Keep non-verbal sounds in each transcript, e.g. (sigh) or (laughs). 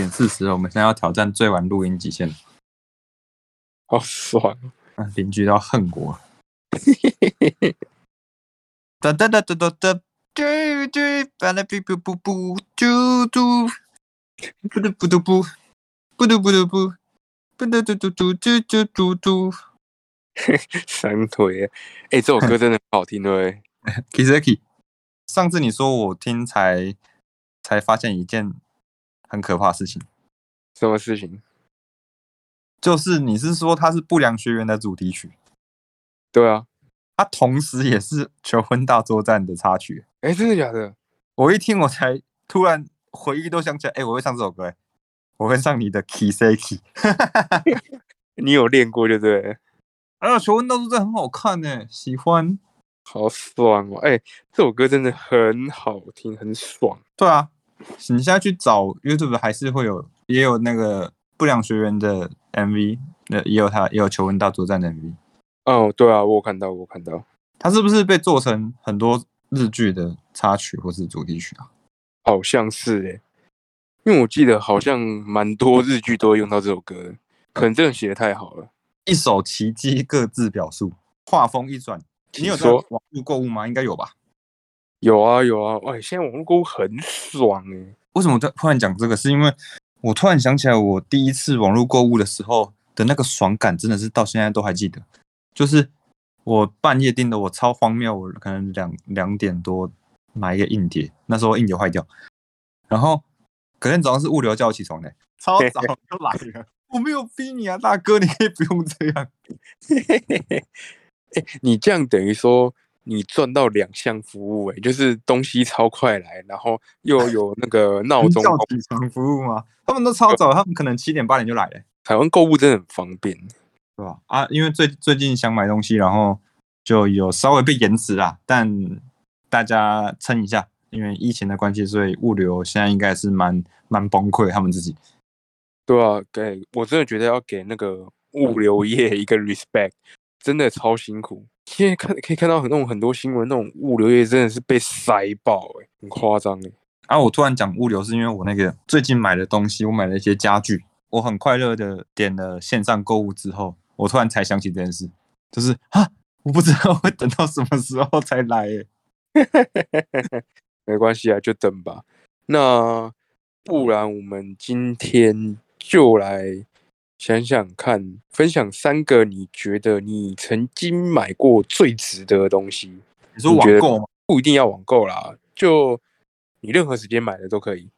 点四十，我们现在要挑战最晚录音极限，好爽！啊，邻居都要恨我。哒哒哒哒哒哒，嘟嘟，巴拉比布布布，嘟嘟，布嘟布嘟布，布嘟布嘟布，布嘟嘟嘟嘟嘟嘟嘟嘟。三腿，哎、欸，这首歌真的很好听对 k i s a k i 上次你说我听才才发现一件很可怕的事情，什么事情？就是你是说它是不良学员的主题曲，对啊，它同时也是求婚大作战的插曲。哎，真的假的？我一听我才突然回忆都想起来，哎，我会唱这首歌，哎，我会唱你的 Kiseki，(laughs) (laughs) 你有练过对不对？啊，求婚大作战很好看呢，喜欢，好爽哦！哎，这首歌真的很好听，很爽。对啊，你现在去找 YouTube 还是会有，也有那个不良学员的 MV，那也有他也有求婚大作战的 MV。哦，对啊，我有看到，我看到，他是不是被做成很多日剧的插曲或是主题曲啊？好像是诶，因为我记得好像蛮多日剧都会用到这首歌的，可能真的写的太好了。一首奇迹，各自表述。画风一转，你有在说网络购物吗？应该有吧。有啊有啊，哇，现在网络购物很爽哎。为什么突突然讲这个？是因为我突然想起来，我第一次网络购物的时候的那个爽感，真的是到现在都还记得。就是我半夜订的，我超荒谬，我可能两两点多买一个硬碟，那时候硬碟坏掉，然后隔天早上是物流叫我起床的，超早就来了。我没有逼你啊，大哥，你可以不用这样。(laughs) 哎，你这样等于说你赚到两项服务哎，就是东西超快来，然后又有那个 (laughs) 闹钟叫起床服务吗？他们都超早，他们可能七点八点就来了，台湾购物真的很方便，对吧？啊，因为最最近想买东西，然后就有稍微被延迟啦，但大家撑一下，因为疫情的关系，所以物流现在应该是蛮蛮崩溃，他们自己。对啊，给我真的觉得要给那个物流业一个 respect，真的超辛苦。现在看可以看到很那种很多新闻，那种物流业真的是被塞爆哎，很夸张哎。啊，我突然讲物流是因为我那个最近买的东西，我买了一些家具，我很快乐的点了线上购物之后，我突然才想起这件事，就是啊，我不知道 (laughs) 会等到什么时候才来哎。(laughs) 没关系啊，就等吧。那不然我们今天。就来想想看，分享三个你觉得你曾经买过最值得的东西。你说网购吗？不一定要网购啦，就你任何时间买的都可以。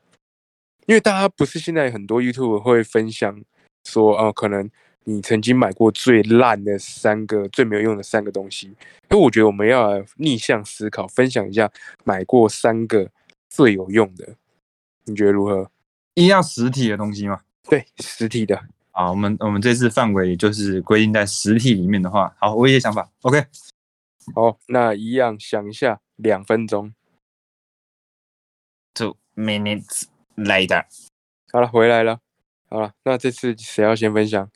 因为大家不是现在很多 YouTube 会分享说，哦，可能你曾经买过最烂的三个、最没有用的三个东西。因为我觉得我们要逆向思考，分享一下买过三个最有用的，你觉得如何？一要实体的东西吗？对实体的，好，我们我们这次范围就是规定在实体里面的话，好，我有些想法，OK，好，那一样想一下，两分钟，two minutes later，好了，回来了，好了，那这次谁要先分享？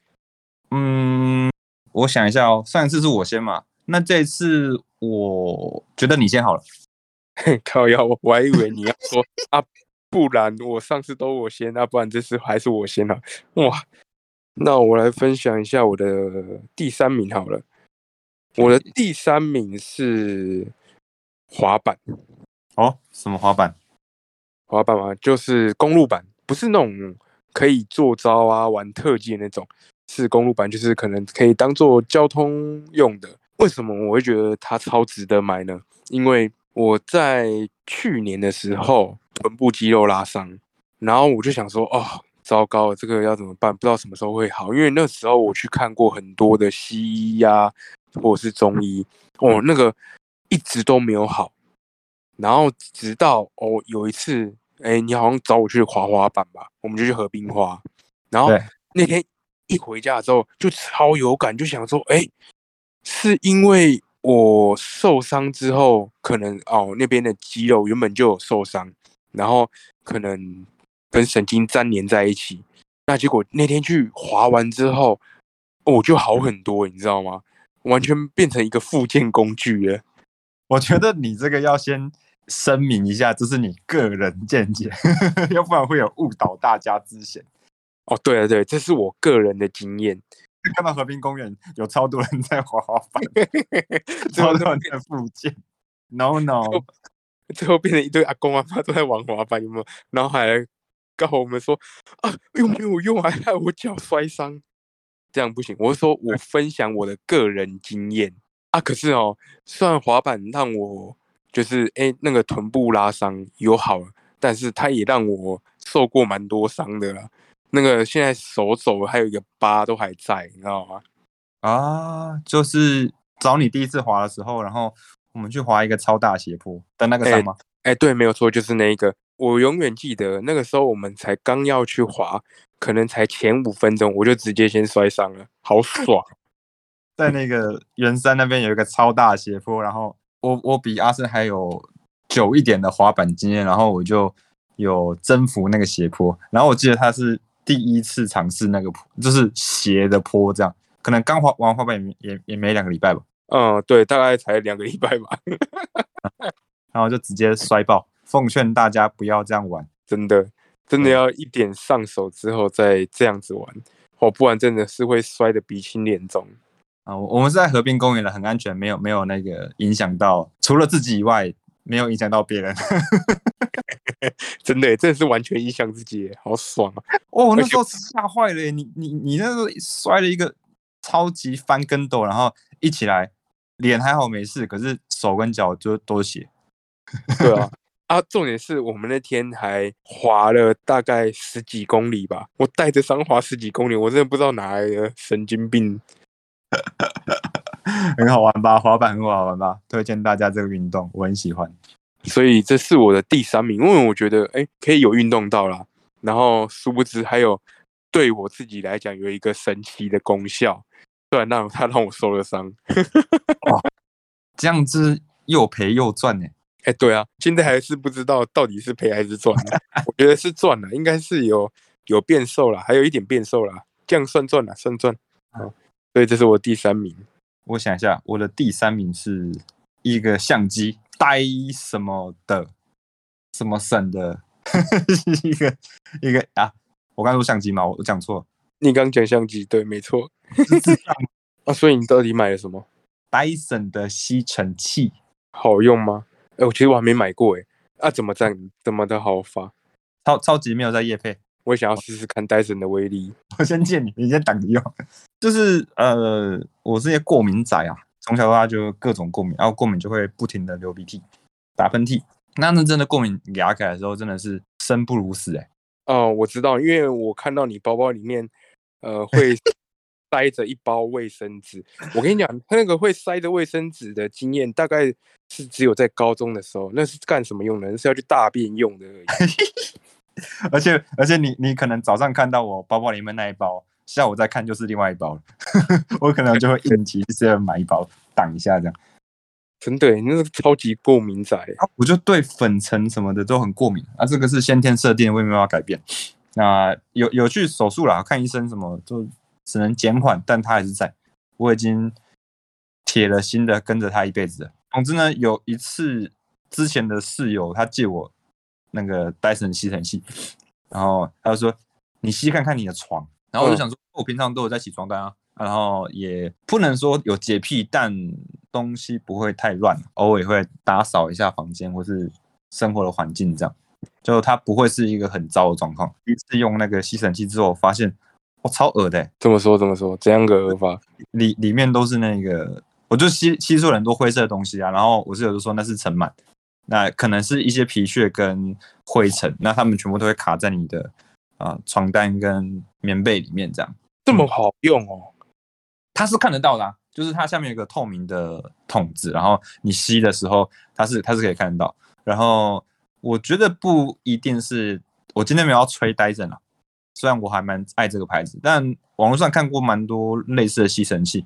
嗯，我想一下哦，上一次是我先嘛，那这次我觉得你先好了，靠腰，我还以为你要说 (laughs) 啊。不然我上次都我先，那不然这次还是我先了。哇，那我来分享一下我的第三名好了。我的第三名是滑板。哦，什么滑板？滑板嘛，就是公路板，不是那种可以做招啊、玩特技的那种，是公路板，就是可能可以当做交通用的。为什么我会觉得它超值得买呢？因为我在去年的时候。臀部肌肉拉伤，然后我就想说，哦，糟糕，这个要怎么办？不知道什么时候会好。因为那时候我去看过很多的西医呀，或者是中医，哦，那个一直都没有好。然后直到哦有一次，哎，你好像找我去滑滑板吧，我们就去河滨花。然后那天一回家之后就超有感，就想说，哎，是因为我受伤之后，可能哦那边的肌肉原本就有受伤。然后可能跟神经粘连在一起，那结果那天去滑完之后，我就好很多，你知道吗？完全变成一个附件工具了。(laughs) 我觉得你这个要先声明一下，这是你个人见解，(laughs) 要不然会有误导大家之嫌。哦，对啊，对，这是我个人的经验。(laughs) 看到和平公园有超多人在滑滑板，超多人在附近。No No，最后变成一堆阿公阿妈都在玩滑板，有没有？然后还告我们说啊，又没有用，还害我脚摔伤，这样不行。我是说我分享我的个人经验啊。可是哦，虽然滑板让我就是哎那个臀部拉伤有好了，但是它也让我受过蛮多伤的啦。那个现在手肘还有一个疤都还在，你知道吗？啊，就是找你第一次滑的时候，然后我们去滑一个超大斜坡的那个伤吗？哎，对，没有错，就是那一个。我永远记得那个时候我们才刚要去滑，可能才前五分钟，我就直接先摔伤了，好爽！(laughs) 在那个圆山那边有一个超大斜坡，然后我我比阿生还有久一点的滑板经验，然后我就有征服那个斜坡，然后我记得他是。第一次尝试那个坡，就是斜的坡，这样可能刚滑完滑板也也也没两个礼拜吧。嗯，对，大概才两个礼拜吧。(laughs) 然后就直接摔爆。奉劝大家不要这样玩，真的，真的要一点上手之后再这样子玩，哦，不然真的是会摔得鼻青脸肿。啊，我们是在河滨公园的，很安全，没有没有那个影响到除了自己以外，没有影响到别人。(laughs) 真的，真的是完全影响自己，好爽啊！哦，那时候吓坏了，你你你那时候摔了一个超级翻跟斗，然后一起来，脸还好没事，可是手跟脚就都血。(laughs) 对啊，啊，重点是我们那天还滑了大概十几公里吧，我带着伤滑十几公里，我真的不知道哪来的神经病。(laughs) 很好玩吧？滑板很好玩吧？推荐大家这个运动，我很喜欢。所以这是我的第三名，因为我觉得哎，可以有运动到啦。然后殊不知还有对我自己来讲有一个神奇的功效，虽然让他让我受了伤，(laughs) 哦这样子又赔又赚呢。哎，对啊，现在还是不知道到底是赔还是赚。我觉得是赚了，应该是有有变瘦了，还有一点变瘦了，这样算赚了，算赚。好，所以这是我第三名。我想一下，我的第三名是一个相机。呆什么的，什么省的，(laughs) 一个一个啊！我刚说相机嘛，我讲错。你刚讲相机，对，没错。(laughs) 啊，所以你到底买了什么？戴森的吸尘器好用吗？哎，我其实我还没买过，哎，啊，怎么这样？怎么的好法？超超级没有在夜配，我也想要试试看戴森的威力。我先借你，你先等着用。就是呃，我是些过敏仔啊。从小到大就各种过敏，然后过敏就会不停的流鼻涕、打喷嚏。那那真的过敏牙起来的时候，真的是生不如死哎。哦，我知道，因为我看到你包包里面，呃，会塞着一包卫生纸。我跟你讲，那个会塞着卫生纸的经验，大概是只有在高中的时候。那是干什么用的？是要去大便用的而已。而 (laughs) 且而且，你你可能早上看到我包包里面那一包。下午再看就是另外一包了，(laughs) 我可能就会应急是要买一包挡一下这样。真的，那个超级过敏仔，我就对粉尘什么的都很过敏啊。这个是先天设定，我也没办法改变。那有有去手术了，看医生什么，就只能减缓，但它还是在。我已经铁了心的跟着他一辈子。总之呢，有一次之前的室友他借我那个戴森吸尘器，然后他就说：“你吸看看你的床。”然后我就想说，我平常都有在洗床单啊，然后也不能说有洁癖，但东西不会太乱，偶尔会打扫一下房间或是生活的环境，这样就它不会是一个很糟的状况。第一次用那个吸尘器之后，发现我超恶的，怎么说怎么说？怎样个恶法？里里面都是那个，我就吸吸出很多灰色的东西啊。然后我室友就说那是尘螨，那可能是一些皮屑跟灰尘，那他们全部都会卡在你的。啊，床单跟棉被里面这样这么好用哦，它是看得到的，就是它下面有个透明的筒子，然后你吸的时候，它是它是可以看得到。然后我觉得不一定是我今天没有要吹呆着啊，虽然我还蛮爱这个牌子，但网络上看过蛮多类似的吸尘器，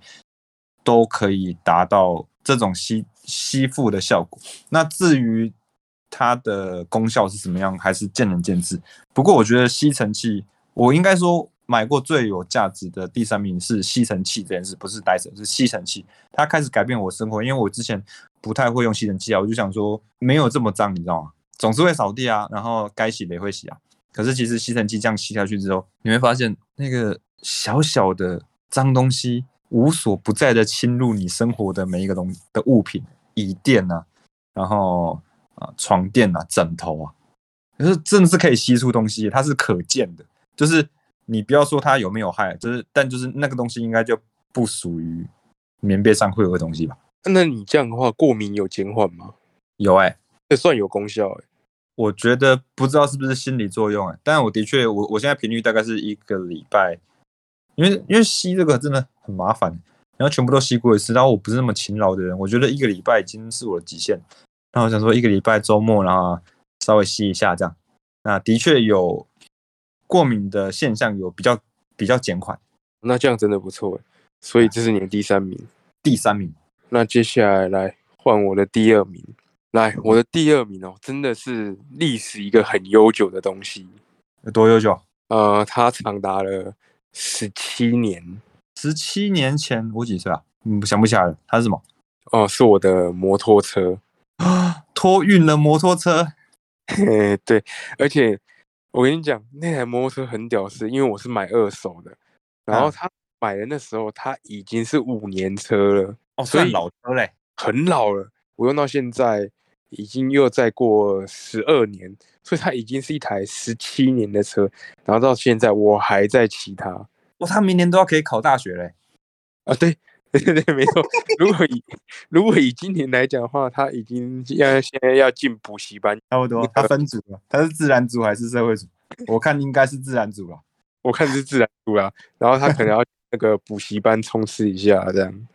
都可以达到这种吸吸附的效果。那至于。它的功效是怎么样，还是见仁见智。不过我觉得吸尘器，我应该说买过最有价值的第三名是吸尘器这件事，不是 Dyson，是吸尘器。它开始改变我生活，因为我之前不太会用吸尘器啊，我就想说没有这么脏，你知道吗？总是会扫地啊，然后该洗的也会洗啊。可是其实吸尘器这样吸下去之后，你会发现那个小小的脏东西无所不在的侵入你生活的每一个东的物品，椅垫啊，然后啊床垫啊，枕头啊，可是真的是可以吸出东西，它是可见的。就是你不要说它有没有害，就是但就是那个东西应该就不属于棉被上会有的东西吧？那你这样的话，过敏有减缓吗？有哎、这算有功效哎、我觉得不知道是不是心理作用哎、但我的确，我我现在频率大概是一个礼拜，因为因为吸这个真的很麻烦，然后全部都吸过一次，然后我不是那么勤劳的人，我觉得一个礼拜已经是我的极限。那我想说一个礼拜周末，然后稍微吸一下这样，那的确有过敏的现象有比较比较减缓。那这样真的不错哎。所以这是你的第三名。第三名，那接下来来换我的第二名。来，我的第二名哦，真的是历史一个很悠久的东西。有多悠久？呃，它长达了十七年十七年前我几岁啊？嗯，想不起来了。它是什么？哦，是我的摩托车。啊，(gasps) 托运了摩托车。(laughs) 嘿，对，而且我跟你讲，那台摩托车很屌丝，因为我是买二手的，然后嗯他买的那时候，他已经是五年车了，哦，所以算老车嘞。很老了。我用到现在已经又再过十二年，所以它已经是一台十七年的车，然后到现在我还在骑它哇，他明年都要可以考大学嘞。啊！对 (laughs) 对对对，没错。如果以如果以今年来讲的话，他已经要现在要进补习班，差不多，他分组了，他是自然组还是社会组？我看应该是自然组吧。(laughs) 我看是自然组啦，然后他可能要那个补习班冲刺一下这样。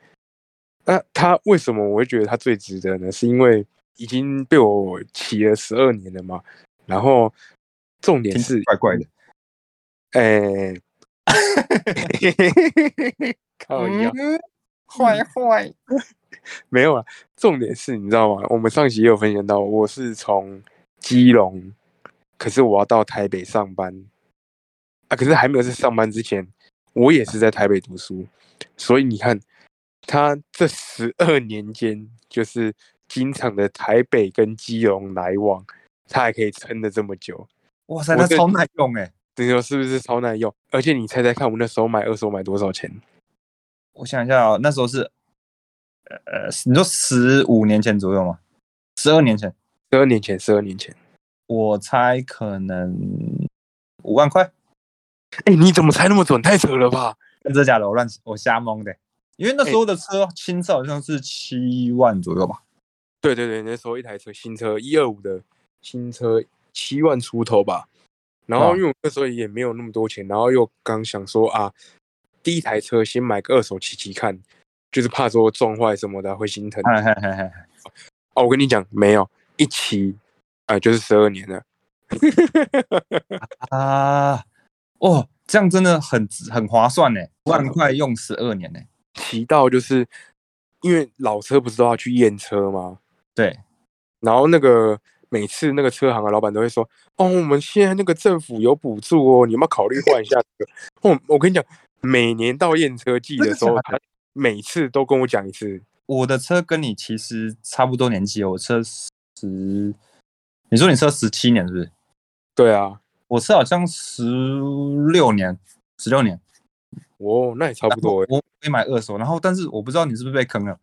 那他为什么我会觉得他最值得呢？是因为已经被我骑了十二年了嘛，然后重点是，怪怪的。哎、靠腰嗯坏坏。没有啊，重点是你知道吗？我们上期也有分享到，我是从基隆，可是我要到台北上班啊，可是还没有在上班之前，我也是在台北读书，所以你看，他这十二年间，就是经常的台北跟基隆来往，他还可以撑得这么久，哇塞，那超耐用哎！你说是不是超耐用？而且你猜猜看，我那时候买二手买多少钱？我想一下哦，那时候是，呃呃，你说十五年前左右吗？十二年前，十二年前，十二年前。我猜可能五万块。哎、你怎么猜那么准？太扯了吧！真的假的？我乱我瞎蒙的。因为那时候的车新车好像是七万左右吧。对对对，那时候一台车新车一二五的新车七万出头吧。然后因为我那时候也没有那么多钱，然后又刚想说啊，第一台车先买个二手骑骑看，就是怕说撞坏什么的会心疼。嘿嘿嘿嘿，哦，我跟你讲，没有一骑啊、就是十二年了。啊，哦，这样真的很很划算呢，五万块用十二年呢。骑到就是因为老车不是都要去验车吗？对，然后那个每次那个车行的老板都会说：“哦，我们现在那个政府有补助哦，你要不要考虑换一下这个？” (laughs) 哦，我跟你讲，每年到验车季的时候，他每次都跟我讲一次。我的车跟你其实差不多年纪哦，我车十，你说你车十七年是不是？对啊，我车好像十六年，十六年，哦，那也差不多诶。我没买二手，然后但是我不知道你是不是被坑了。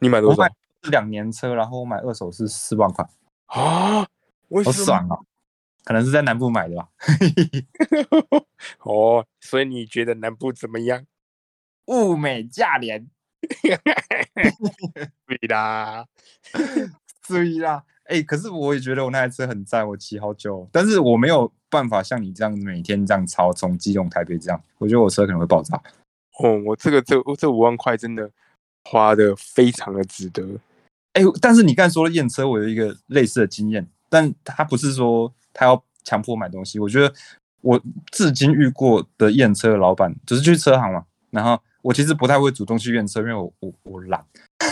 你买多少我买是两年车，然后我买二手是四万块，啊？好爽啊！可能是在南部买的吧。(laughs) 哦，所以你觉得南部怎么样？物美价廉，(laughs) 对啦，(laughs) 对啦。哎、可是我也觉得我那台车很赞，我骑好久，但是我没有办法像你这样每天这样超从基隆台北这样，我觉得我车可能会爆炸。哦，我这个这这五万块真的花的非常的值得。哎、但是你刚才说的验车，我有一个类似的经验，但他不是说他要强迫买东西。我觉得我至今遇过的验车的老板，就是去车行嘛，然后我其实不太会主动去验车，因为我我我懒。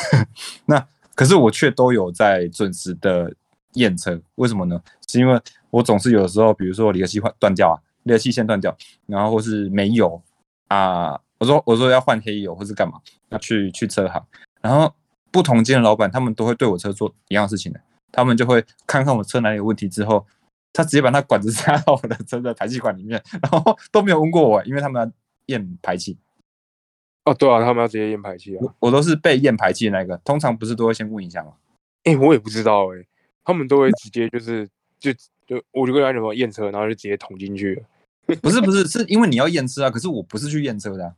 (laughs) 那可是我却都有在准时的验车，为什么呢？是因为我总是有的时候，比如说离合器换断掉啊，离合器线断掉，然后或是没油啊，我说我说要换黑油或是干嘛，要去去车行，然后不同间的老板他们都会对我车做一样的事情的，他们就会看看我车哪里有问题之后，他直接把那管子插到我的车的排气管里面，(laughs) 然后都没有问过我，因为他们要验排气，哦，对啊，他们要直接验排气啊。我我都是被验排气的那个，通常不是都会先问一下吗？哎、我也不知道哎、他们都会直接就是就就我就跟他讲说验车，然后就直接捅进去了。不是不是，是因为你要验车啊，可是我不是去验车的、啊。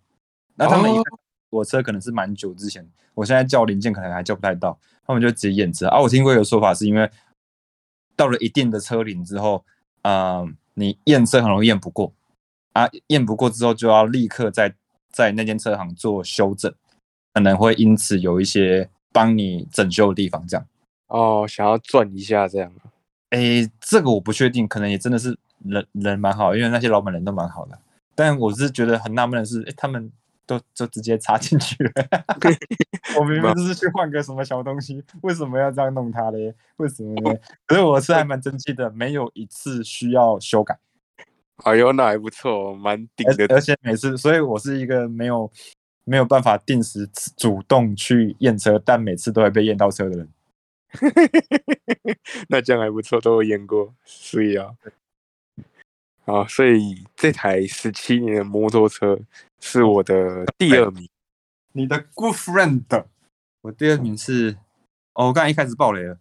那他们一哦看我车可能是蛮久之前，我现在叫零件可能还叫不太到，他们就直接验车啊。我听过一个说法是因为到了一定的车龄之后，呃，你验车很容易验不过啊，验不过之后就要立刻在在那间车行做修正，可能会因此有一些帮你整修的地方，这样。哦，想要赚一下这样。诶，这个我不确定，可能也真的是人人蛮好，因为那些老板人都蛮好的。但我是觉得很纳闷的是，诶，他们都就直接插进去了。(laughs) 我明明就是去换个什么小东西，为什么要这样弄它嘞？为什么呢？(laughs) 可是我是还蛮争气的，没有一次需要修改，哎呦，那还不错，蛮顶的。而而且每次，所以我是一个没有没有办法定时主动去验车，但每次都会被验到车的人。(laughs) 那这样还不错，都有验过，所以啊，好，所以这台十七年的摩托车是我的第二名。你的 good friend，我第二名是，哦，我刚才一开始爆雷了，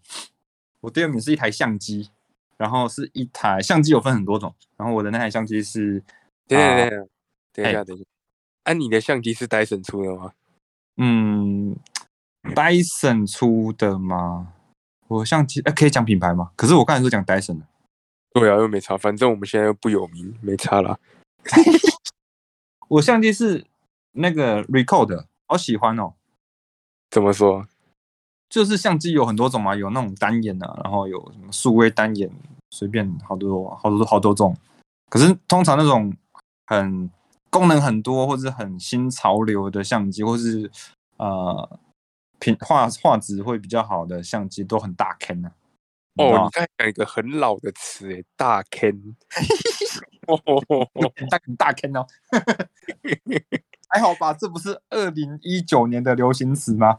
我第二名是一台相机，然后是一台相机有分很多种，然后我的那台相机是，等一下，啊等一下，等一下，等一下。啊，你的相机是 Dyson 出的吗？嗯，Dyson 出的吗？我相机，哎、可以讲品牌吗？可是我刚才说讲 Dyson 的，对啊，又没差，反正我们现在又不有名，没差啦。(laughs) 我相机是那个 Record，好喜欢哦。怎么说？就是相机有很多种嘛，有那种单眼啊，然后有什么数位单眼，随便好多好多好多种。可是通常那种很功能很多或者很新潮流的相机，或是呃品画画质会比较好的相机，都很大坑啊。哦，你刚才讲一个很老的词诶，大。哦，大坑 (laughs) 大坑哦，(laughs) 还好吧？这不是二零一九年的流行词吗？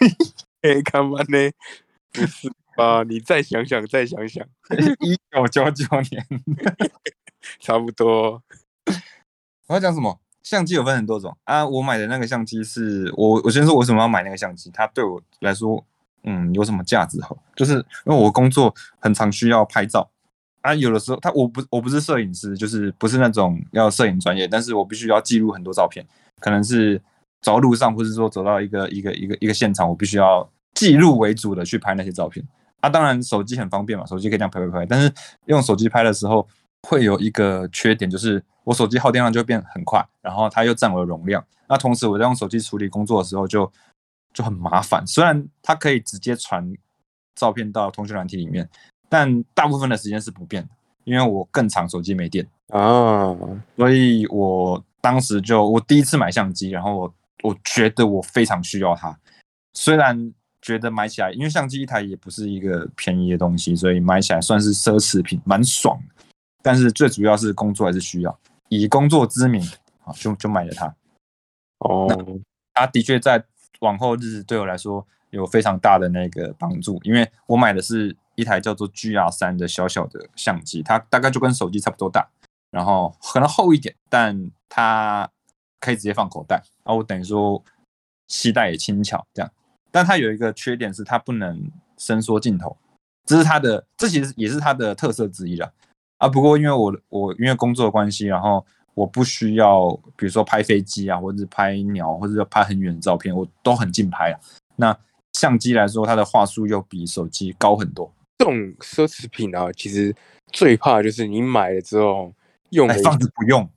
(laughs) 哎，干嘛呢？不是吧？你再想想，再想想，一九九九年。差不多。我要讲什么？相机有分很多种啊。我买的那个相机是我，我先说我为什么要买那个相机，它对我来说，嗯，有什么价值哈？就是因为我工作很常需要拍照啊，有的时候他我不我不是摄影师，就是不是那种要摄影专业，但是我必须要记录很多照片，可能是走路上，或是说走到一个一个一个一个现场，我必须要记录为主的去拍那些照片。啊，当然手机很方便嘛，手机可以这样拍拍拍，但是用手机拍的时候会有一个缺点，就是我手机耗电量就变很快，然后它又占我的容量。那同时我在用手机处理工作的时候就就很麻烦。虽然它可以直接传照片到通讯软体里面，但大部分的时间是不变的，因为我更长手机没电，啊，所以我当时就我第一次买相机，然后我我觉得我非常需要它，虽然。觉得买起来，因为相机一台也不是一个便宜的东西，所以买起来算是奢侈品，蛮爽。但是最主要是工作还是需要，以工作之名啊，就就买了它。哦，它的确在往后日子对我来说有非常大的那个帮助，因为我买的是一台叫做 GR 三的小小的相机，它大概就跟手机差不多大，然后可能厚一点，但它可以直接放口袋，啊，我等于说携带也轻巧这样。但它有一个缺点是它不能伸缩镜头，这是它的，这其实也是它的特色之一了。啊，不过因为我我因为工作关系，然后我不需要，比如说拍飞机啊，或者是拍鸟，或者是拍很远的照片，我都很近拍啊。那相机来说，它的画素又比手机高很多。这种奢侈品啊，其实最怕就是你买了之后用放着不用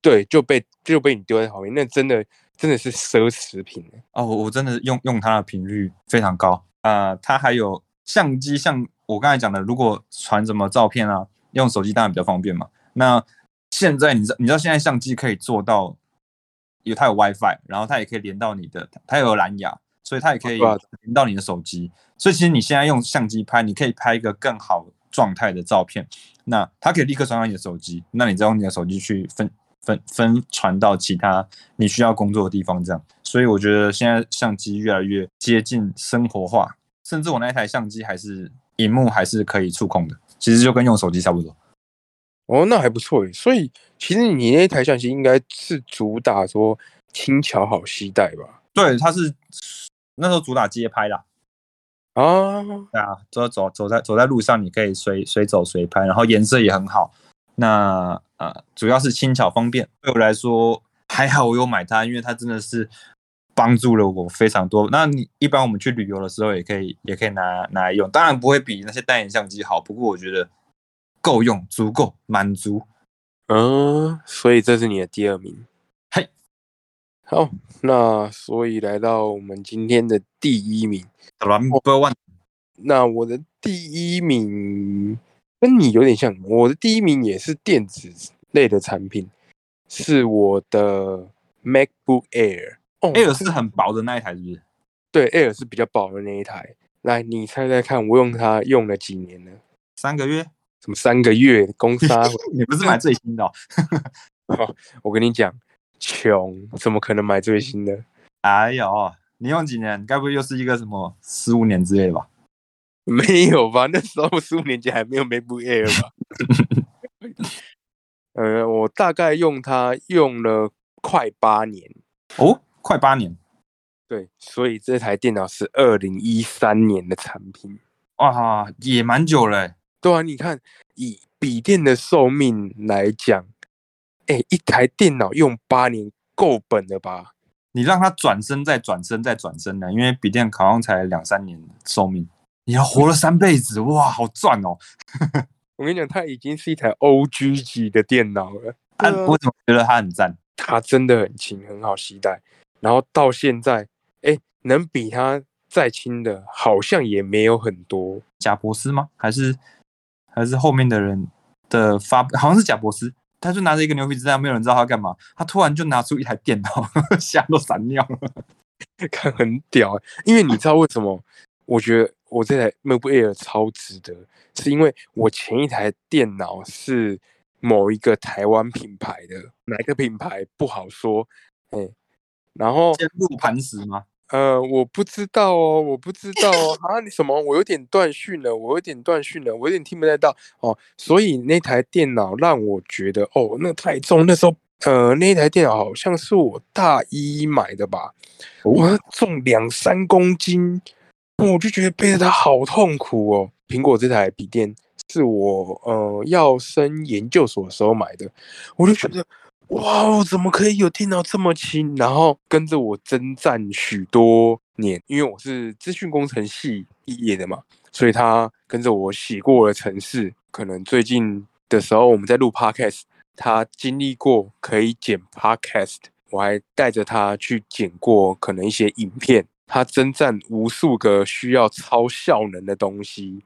对就被就被你丢在旁边，那真的真的是奢侈品欸哦，我我真的用用它的频率非常高啊、呃它还有相机，像我刚才讲的，如果传什么照片啊，用手机当然比较方便嘛。那现在你知道，你知道现在相机可以做到有它有 WiFi，然后它也可以连到你的，它有蓝牙，所以它也可以连到你的手机。所以其实你现在用相机拍，你可以拍一个更好状态的照片，那它可以立刻传到你的手机，那你再用你的手机去分分分传到其他你需要工作的地方，这样。所以我觉得现在相机越来越接近生活化，甚至我那一台相机还是荧幕还是可以触控的，其实就跟用手机差不多。哦，那还不错诶。所以其实你那台相机应该是主打说轻巧好携带吧？对，它是那时候主打街拍啦。啊，对啊，走走走在走在路上，你可以随随走随拍，然后颜色也很好。那呃，主要是轻巧方便，对我来说还好，我有买它，因为它真的是帮助了我非常多。那你一般我们去旅游的时候，也可以也可以拿拿来用，当然不会比那些单眼相机好，不过我觉得够用，足够满足。嗯，所以这是你的第二名。嘿，好，那所以来到我们今天的第一名。Number one，那我的第一名跟你有点像，我的第一名也是电子类的产品，是我的 MacBook Air。哦 Air 是很薄的那一台，是不是？对，Air 是比较薄的那一台。来，你猜猜看，我用它用了几年呢？三个月？什么三个月？公杀？(laughs) 你不是买最新的、哦？(laughs) 我跟你讲，穷怎么可能买最新的？(laughs) 哎呦，你用几年？该不会又是一个什么十五年之类的吧？没有吧？那时候十五年前还没有 MacBook Air 吧？呃，我大概用它用了快八年，哦，快八年，对，所以这台电脑是二零一三年的产品。哇，也蛮久了欸。对啊，你看以笔电的寿命来讲，哎，一台电脑用八年够本了吧？你让它转身再转身再转身的，因为笔电好像才两三年寿命，你要活了三辈子，哇，好赚哦！我跟你讲，它已经是一台 OG 级的电脑了。(laughs) 啊我怎么觉得它很赞？它真的很轻，很好携带。然后到现在，哎，能比它再轻的，好像也没有很多。贾博斯吗？还是还是后面的人的发？好像是贾博士，他就拿着一个牛皮纸袋，没有人知道他干嘛，他突然就拿出一台电脑，(laughs) 吓都闪尿了。(laughs) 看很屌欸、因为你知道为什么？我觉得我这台 MacBook Air 超值得，是因为我前一台电脑是某一个台湾品牌的，哪个品牌不好说，哎，然后坚如磐石吗？呃，我不知道哦，我不知道哦，啊，你什么？我有点断讯了，我有点断讯了，我有点听不太到哦。所以那台电脑让我觉得，哦，那太重。那时候，呃，那台电脑好像是我大一买的吧，我，重两三公斤，我就觉得背着它好痛苦哦。苹果这台笔电是我呃要升研究所的时候买的，我就觉得。哇哦，怎么可以有电脑这么轻？然后跟着我征战许多年，因为我是资讯工程系毕业的嘛，所以他跟着我写过了城市。可能最近的时候我们在录 podcast，他经历过可以剪 podcast，我还带着他去剪过可能一些影片。他征战无数个需要超效能的东西，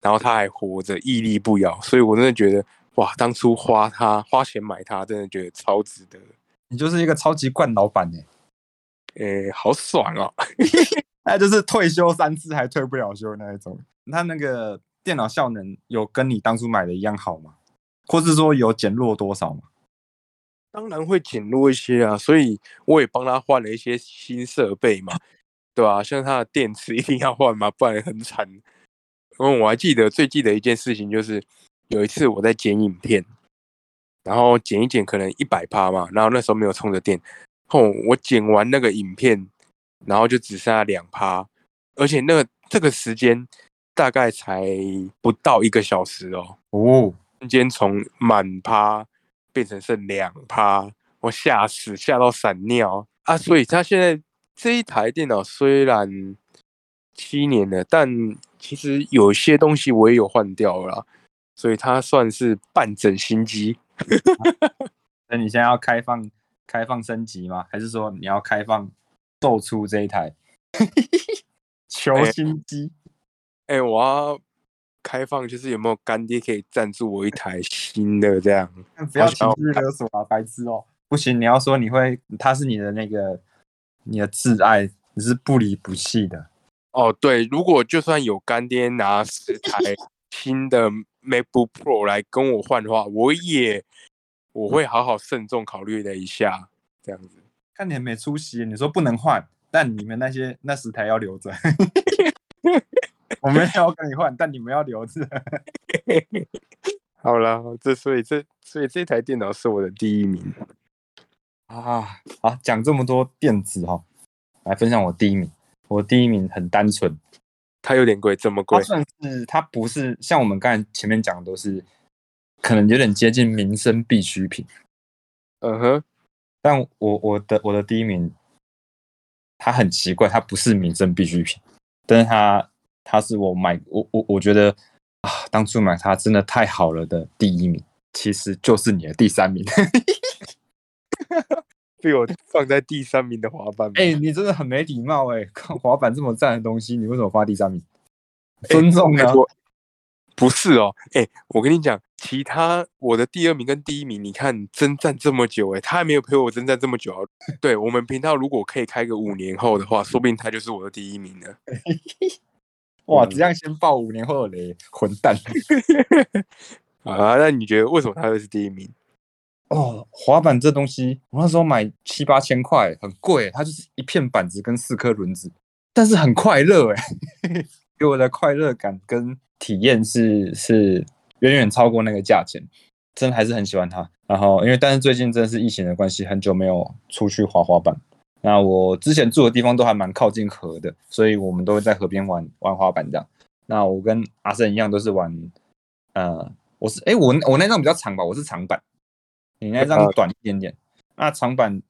然后他还活着，屹立不摇。所以我真的觉得。哇！当初花它花钱买它，真的觉得超值得。你就是一个超级惯老板哎，诶、好爽哦！(laughs) (laughs) 那就是退休三次还退不了休那一种。他那个电脑效能有跟你当初买的一样好吗？或是说有减弱多少吗？当然会减弱一些啊，所以我也帮他换了一些新设备嘛，对吧、啊？像他的电池一定要换嘛，不然很惨。因为我还记得最记得一件事情就是。有一次我在剪影片，然后剪一剪可能一百趴嘛，然后那时候没有充着电，后我剪完那个影片，然后就只剩下两趴，而且那个这个时间大概才不到一个小时哦，哦，瞬间从满趴变成剩两趴，我吓死，吓到闪尿啊！所以他现在这一台电脑虽然七年了，但其实有些东西我也有换掉了啦。所以它算是半整新机。(laughs) 那你现在要开放开放升级吗？还是说你要开放售出这一台 (laughs) 求新机？哎、欸，我要开放，就是有没有干爹可以赞助我一台新的这样？(laughs) 不要情绪勒索啊，白痴哦！不行，你要说你会，他是你的那个你的挚爱，你是不离不弃的。哦，对，如果就算有干爹拿十台新的 MacBook Pro 来跟我换的话，我也我会好好慎重考虑了一下，这样子。看你很没出息，你说不能换，但你们那些那十台要留着。(laughs) 我没有要跟你换，但你们要留着。(laughs) 好了，这所以这所以这台电脑是我的第一名啊！好，讲这么多电子哈，来分享我第一名。我第一名很单纯，它有点贵，这么贵？它算是它不是像我们刚才前面讲的都是，可能有点接近民生必需品。嗯哼，但我我的我的第一名，它很奇怪，它不是民生必需品，但是它它是我买我我我觉得啊，当初买它真的太好了的第一名，其实就是你的第三名。(laughs) 被我放在第三名的滑板，哎，你真的很没礼貌哎！看滑板这么赞的东西，你为什么发第三名？尊重呢？不是哦，哎，我跟你讲，其他我的第二名跟第一名，你看征战这么久，哎，他还没有陪我征战这么久。(laughs) 对我们频道如果可以开个五年后的话，说不定他就是我的第一名呢。(laughs) 哇，这样先爆五年后的雷，混蛋！(laughs) 啊，那你觉得为什么他会是第一名？哦，滑板这东西，我那时候买七八千块，很贵。它就是一片板子跟四颗轮子，但是很快乐哎，(laughs) 给我的快乐感跟体验是是远远超过那个价钱，真的还是很喜欢它。然后因为但是最近真的是疫情的关系，很久没有出去滑滑板。那我之前住的地方都还蛮靠近河的，所以我们都会在河边玩玩滑板这样。那我跟阿胜一样，都是玩呃，我是哎我我那张比较长吧，我是长板。你那张短一点点，那长板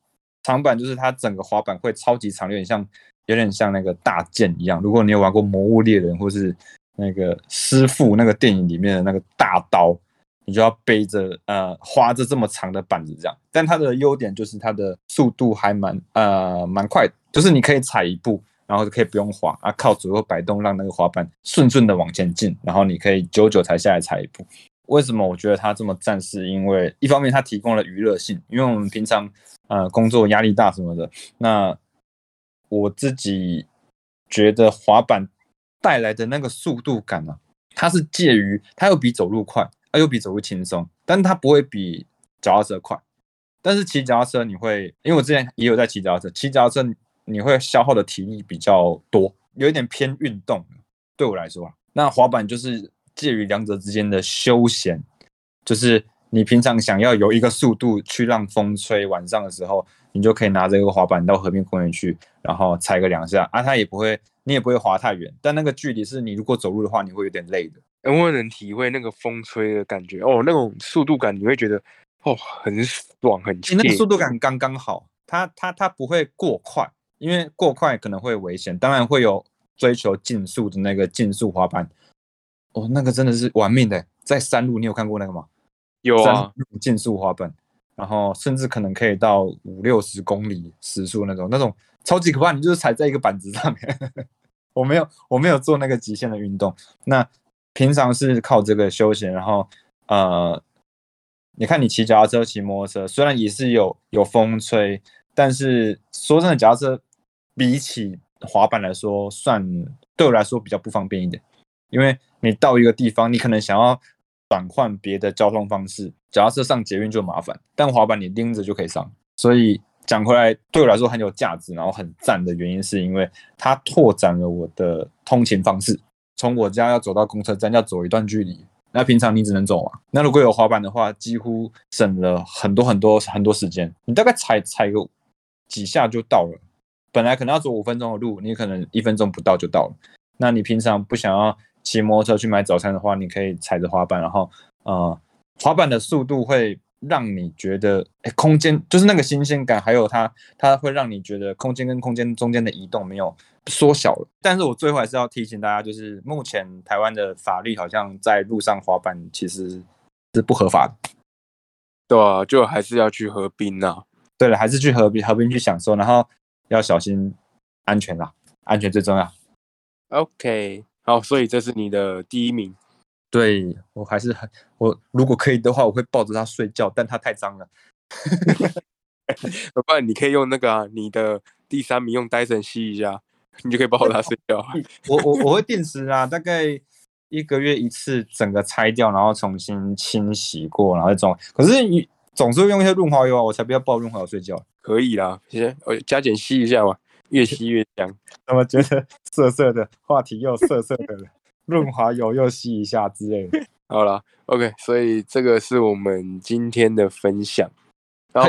长板就是它整个滑板会超级长，有点像有点像那个大剑一样。如果你有玩过《魔物猎人》或是那个师傅那个电影里面的那个大刀，你就要背着呃划着这么长的板子这样。但它的优点就是它的速度还蛮呃蛮快，就是你可以踩一步，然后就可以不用滑啊，靠左右摆动让那个滑板顺顺的往前进，然后你可以久久才下来踩一步。为什么我觉得它这么赞？是因为一方面它提供了娱乐性，因为我们平常呃工作压力大什么的，那我自己觉得滑板带来的那个速度感呢，它是介于它又比走路快，它又比走路轻松，但它不会比脚踏车快。但是骑脚踏车你会，因为我之前也有在骑脚踏车，骑脚踏车你会消耗的体力比较多，有一点偏运动。对我来说啊，那滑板就是。介于两者之间的休闲，就是你平常想要有一个速度去让风吹，晚上的时候你就可以拿着一个滑板到河边公园去，然后踩个两下啊，它也不会，你也不会滑太远，但那个距离是你如果走路的话，你会有点累的。我能体会那个风吹的感觉哦，那种速度感你会觉得哦很爽很。你那个速度感刚刚好，它它它不会过快，因为过快可能会危险，当然会有追求竞速的那个竞速滑板。哦，那个真的是玩命的，在山路，你有看过那个吗？有啊，竞速滑板，然后甚至可能可以到五六十公里时速那种，那种超级可怕。你就是踩在一个板子上面。(laughs) 我没有，我没有做那个极限的运动。那平常是靠这个休闲，然后呃，你看你骑脚踏车、骑摩托车，虽然也是有有风吹，但是说真的，脚踏车比起滑板来说，算对我来说比较不方便一点。因为你到一个地方，你可能想要转换别的交通方式，脚踏车上捷运就麻烦，但滑板你拎着就可以上。所以讲回来，对我来说很有价值，然后很赞的原因，是因为它拓展了我的通勤方式。从我家要走到公车站要走一段距离，那平常你只能走啊。那如果有滑板的话，几乎省了很多很多很多时间。你大概踩踩个几下就到了，本来可能要走五分钟的路，你可能一分钟不到就到了。那你平常不想要？骑摩托车去买早餐的话，你可以踩着滑板，然后呃，滑板的速度会让你觉得，哎，空间就是那个新鲜感，还有它，它会让你觉得空间跟空间中间的移动没有缩小了。但是我最后还是要提醒大家，就是目前台湾的法律好像在路上滑板其实是不合法的，对啊，就还是要去河滨呐。对了，还是去河滨河滨去享受，然后要小心安全啦，安全最重要。OK。好，所以这是你的第一名。对我还是很我如果可以的话，我会抱着它睡觉，但它太脏了。(laughs) 不然你可以用那个啊你的第三名用 Dyson 吸一下，你就可以抱着它睡觉。(laughs) 我我我会定时啊，大概一一个月一次整个拆掉，然后重新清洗过，然后这种。可是你总是会用一些润滑油啊，我才不要抱润滑油睡觉。可以啦，先我加减吸一下嘛，越吸越香。(laughs) 怎么觉得涩涩的？话题又涩涩的了，润滑油又吸一下之类的。(laughs) 好了，OK，所以这个是我们今天的分享。好，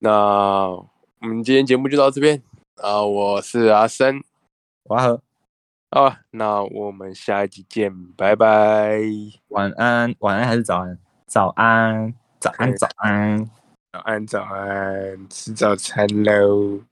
那我们今天节目就到这边啊，我是阿森我要喝。啊，那我们下一集见，拜拜。晚安，晚安还是早安？早安，早安，早安。早安，早安，吃早餐喽。